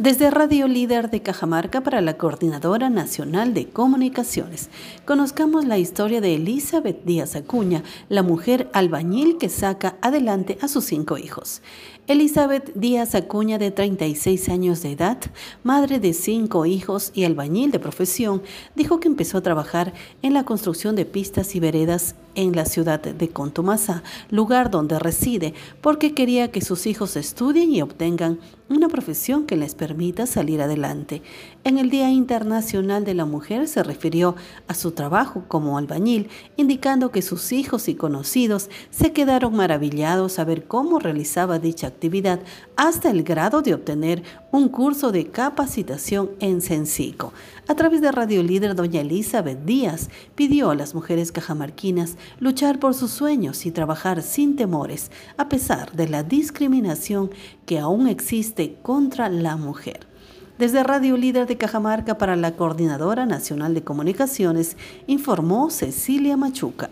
Desde Radio Líder de Cajamarca para la Coordinadora Nacional de Comunicaciones, conozcamos la historia de Elizabeth Díaz Acuña, la mujer albañil que saca adelante a sus cinco hijos. Elizabeth Díaz Acuña, de 36 años de edad, madre de cinco hijos y albañil de profesión, dijo que empezó a trabajar en la construcción de pistas y veredas en la ciudad de Contumasa, lugar donde reside, porque quería que sus hijos estudien y obtengan una profesión que les permita salir adelante. En el Día Internacional de la Mujer se refirió a su trabajo como albañil, indicando que sus hijos y conocidos se quedaron maravillados a ver cómo realizaba dicha actividad hasta el grado de obtener un curso de capacitación en Sencico. A través de Radio Líder, doña Elizabeth Díaz pidió a las mujeres cajamarquinas luchar por sus sueños y trabajar sin temores, a pesar de la discriminación que aún existe contra la mujer. Desde Radio Líder de Cajamarca para la Coordinadora Nacional de Comunicaciones, informó Cecilia Machuca.